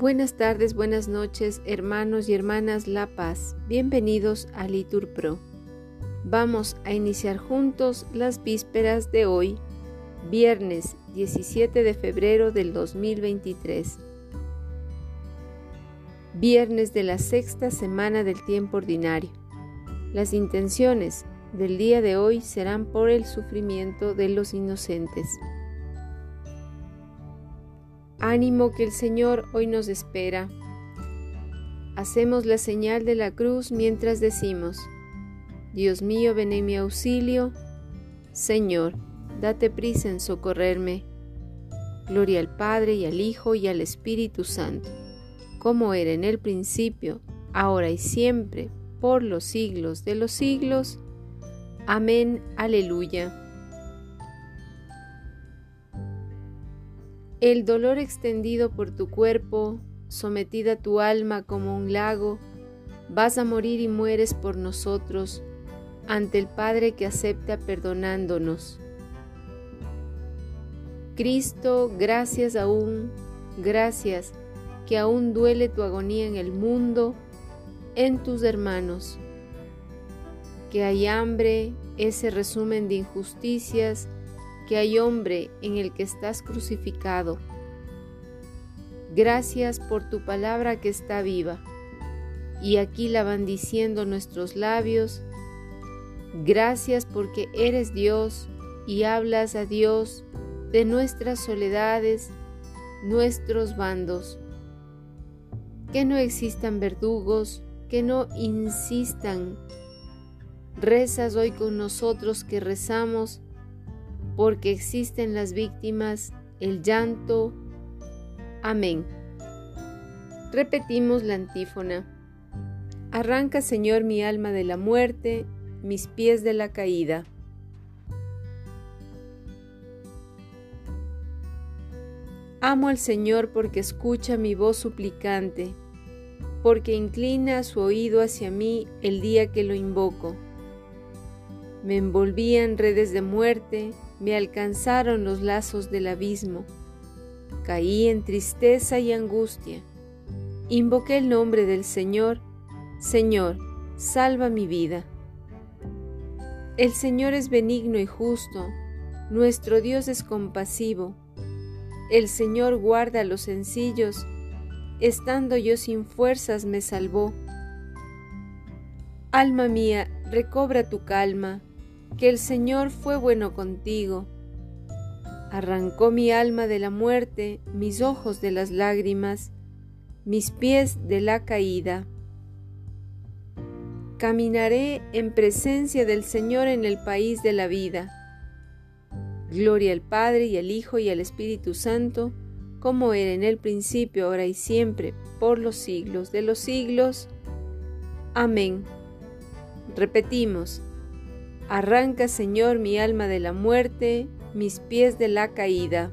Buenas tardes, buenas noches, hermanos y hermanas La Paz. Bienvenidos a Litur Pro. Vamos a iniciar juntos las vísperas de hoy, viernes 17 de febrero del 2023. Viernes de la sexta semana del tiempo ordinario. Las intenciones del día de hoy serán por el sufrimiento de los inocentes. Ánimo que el Señor hoy nos espera. Hacemos la señal de la cruz mientras decimos, Dios mío, ven en mi auxilio. Señor, date prisa en socorrerme. Gloria al Padre y al Hijo y al Espíritu Santo, como era en el principio, ahora y siempre, por los siglos de los siglos. Amén, aleluya. El dolor extendido por tu cuerpo, sometida tu alma como un lago, vas a morir y mueres por nosotros ante el Padre que acepta perdonándonos. Cristo, gracias aún, gracias que aún duele tu agonía en el mundo, en tus hermanos. Que hay hambre, ese resumen de injusticias, que hay hombre en el que estás crucificado. Gracias por tu palabra que está viva. Y aquí la van diciendo nuestros labios. Gracias porque eres Dios y hablas a Dios de nuestras soledades, nuestros bandos. Que no existan verdugos, que no insistan. Rezas hoy con nosotros que rezamos porque existen las víctimas, el llanto. Amén. Repetimos la antífona. Arranca, Señor, mi alma de la muerte, mis pies de la caída. Amo al Señor porque escucha mi voz suplicante, porque inclina su oído hacia mí el día que lo invoco. Me envolvía en redes de muerte, me alcanzaron los lazos del abismo. Caí en tristeza y angustia. Invoqué el nombre del Señor. Señor, salva mi vida. El Señor es benigno y justo. Nuestro Dios es compasivo. El Señor guarda a los sencillos. Estando yo sin fuerzas me salvó. Alma mía, recobra tu calma que el Señor fue bueno contigo. Arrancó mi alma de la muerte, mis ojos de las lágrimas, mis pies de la caída. Caminaré en presencia del Señor en el país de la vida. Gloria al Padre y al Hijo y al Espíritu Santo, como era en el principio, ahora y siempre, por los siglos de los siglos. Amén. Repetimos, Arranca, Señor, mi alma de la muerte, mis pies de la caída.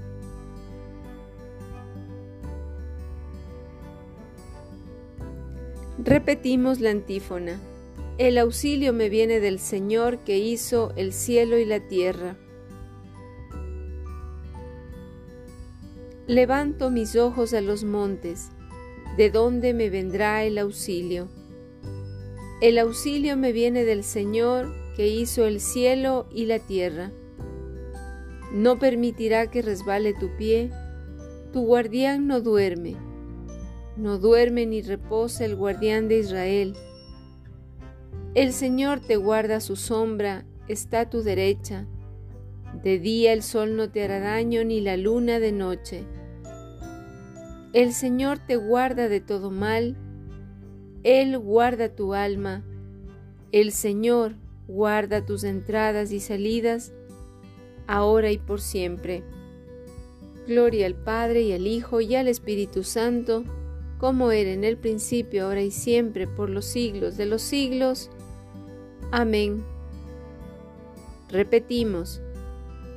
Repetimos la antífona. El auxilio me viene del Señor que hizo el cielo y la tierra. Levanto mis ojos a los montes, ¿de dónde me vendrá el auxilio? El auxilio me viene del Señor que hizo el cielo y la tierra. No permitirá que resbale tu pie, tu guardián no duerme, no duerme ni reposa el guardián de Israel. El Señor te guarda su sombra, está a tu derecha. De día el sol no te hará daño ni la luna de noche. El Señor te guarda de todo mal, Él guarda tu alma. El Señor, guarda tus entradas y salidas, ahora y por siempre. Gloria al Padre y al Hijo y al Espíritu Santo, como era en el principio, ahora y siempre, por los siglos de los siglos. Amén. Repetimos,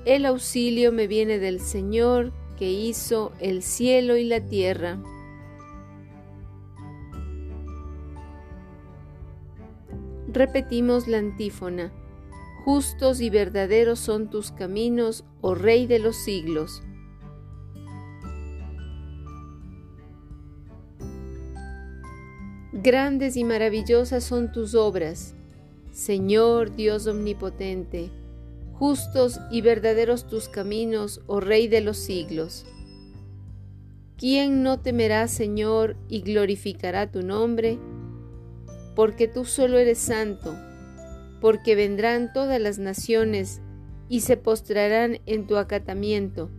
el auxilio me viene del Señor que hizo el cielo y la tierra. Repetimos la antífona. Justos y verdaderos son tus caminos, oh Rey de los siglos. Grandes y maravillosas son tus obras, Señor Dios omnipotente, justos y verdaderos tus caminos, oh Rey de los siglos. ¿Quién no temerá, Señor, y glorificará tu nombre? Porque tú solo eres santo, porque vendrán todas las naciones y se postrarán en tu acatamiento,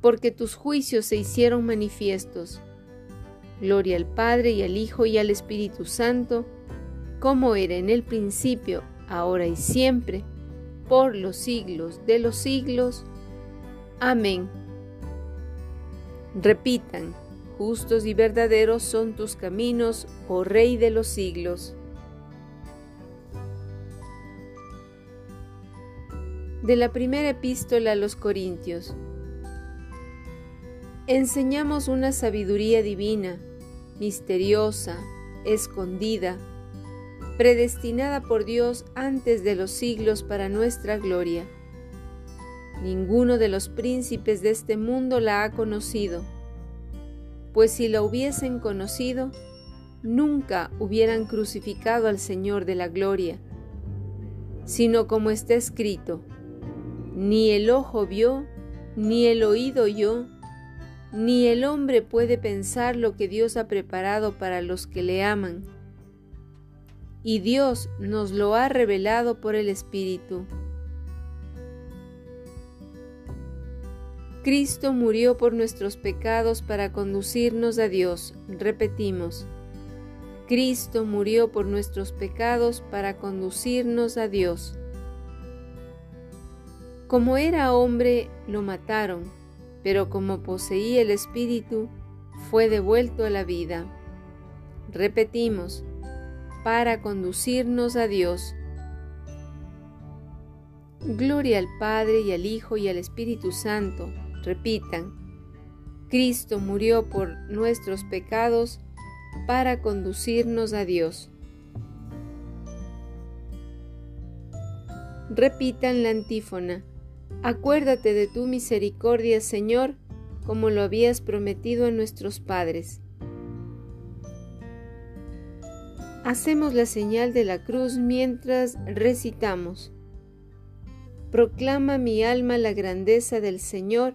porque tus juicios se hicieron manifiestos. Gloria al Padre y al Hijo y al Espíritu Santo, como era en el principio, ahora y siempre, por los siglos de los siglos. Amén. Repitan, justos y verdaderos son tus caminos, oh Rey de los siglos. De la primera epístola a los Corintios. Enseñamos una sabiduría divina, misteriosa, escondida, predestinada por Dios antes de los siglos para nuestra gloria. Ninguno de los príncipes de este mundo la ha conocido, pues si la hubiesen conocido, nunca hubieran crucificado al Señor de la gloria, sino como está escrito, ni el ojo vio, ni el oído oyó, ni el hombre puede pensar lo que Dios ha preparado para los que le aman y Dios nos lo ha revelado por el Espíritu. Cristo murió por nuestros pecados para conducirnos a Dios. Repetimos, Cristo murió por nuestros pecados para conducirnos a Dios. Como era hombre, lo mataron, pero como poseía el Espíritu, fue devuelto a la vida. Repetimos, para conducirnos a Dios. Gloria al Padre y al Hijo y al Espíritu Santo. Repitan, Cristo murió por nuestros pecados para conducirnos a Dios. Repitan la antífona. Acuérdate de tu misericordia, Señor, como lo habías prometido a nuestros padres. Hacemos la señal de la cruz mientras recitamos. Proclama mi alma la grandeza del Señor,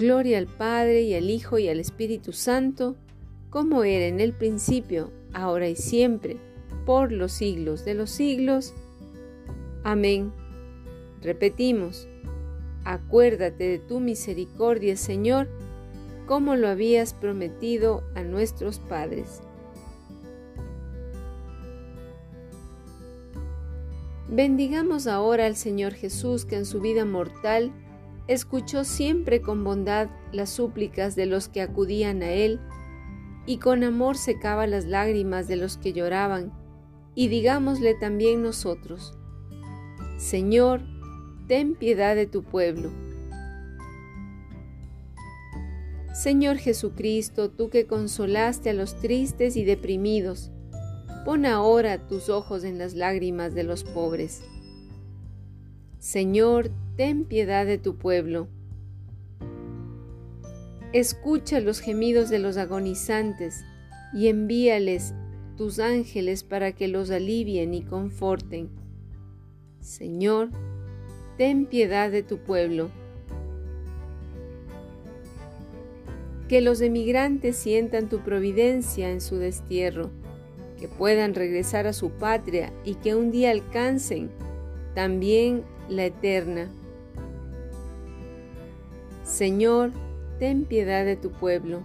Gloria al Padre y al Hijo y al Espíritu Santo, como era en el principio, ahora y siempre, por los siglos de los siglos. Amén. Repetimos, acuérdate de tu misericordia, Señor, como lo habías prometido a nuestros padres. Bendigamos ahora al Señor Jesús que en su vida mortal escuchó siempre con bondad las súplicas de los que acudían a Él y con amor secaba las lágrimas de los que lloraban, y digámosle también nosotros, Señor, ten piedad de tu pueblo Señor Jesucristo, tú que consolaste a los tristes y deprimidos, pon ahora tus ojos en las lágrimas de los pobres. Señor, ten piedad de tu pueblo. Escucha los gemidos de los agonizantes y envíales tus ángeles para que los alivien y conforten. Señor, ten piedad de tu pueblo. Que los emigrantes sientan tu providencia en su destierro, que puedan regresar a su patria y que un día alcancen también la eterna. Señor, ten piedad de tu pueblo.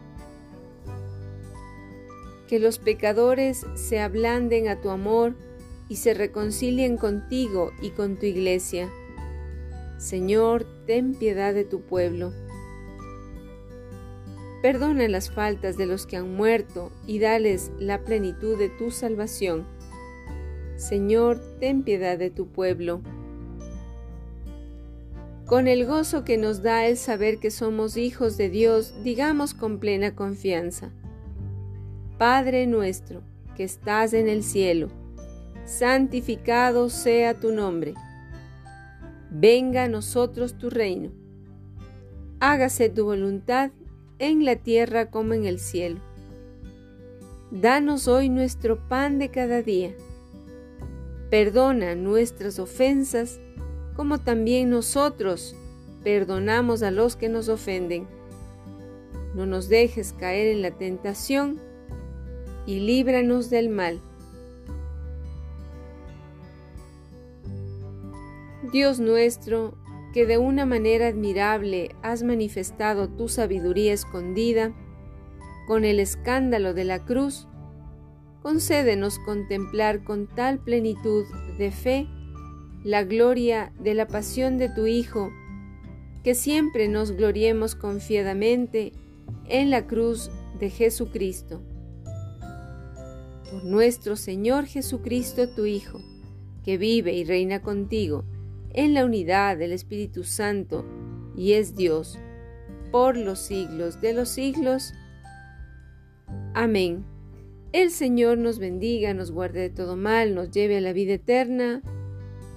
Que los pecadores se ablanden a tu amor y se reconcilien contigo y con tu iglesia. Señor, ten piedad de tu pueblo. Perdona las faltas de los que han muerto y dales la plenitud de tu salvación. Señor, ten piedad de tu pueblo. Con el gozo que nos da el saber que somos hijos de Dios, digamos con plena confianza. Padre nuestro, que estás en el cielo, santificado sea tu nombre. Venga a nosotros tu reino. Hágase tu voluntad en la tierra como en el cielo. Danos hoy nuestro pan de cada día. Perdona nuestras ofensas como también nosotros perdonamos a los que nos ofenden. No nos dejes caer en la tentación y líbranos del mal. Dios nuestro, que de una manera admirable has manifestado tu sabiduría escondida, con el escándalo de la cruz, concédenos contemplar con tal plenitud de fe la gloria de la pasión de tu Hijo, que siempre nos gloriemos confiadamente en la cruz de Jesucristo. Por nuestro Señor Jesucristo, tu Hijo, que vive y reina contigo, en la unidad del Espíritu Santo y es Dios por los siglos de los siglos. Amén. El Señor nos bendiga, nos guarde de todo mal, nos lleve a la vida eterna.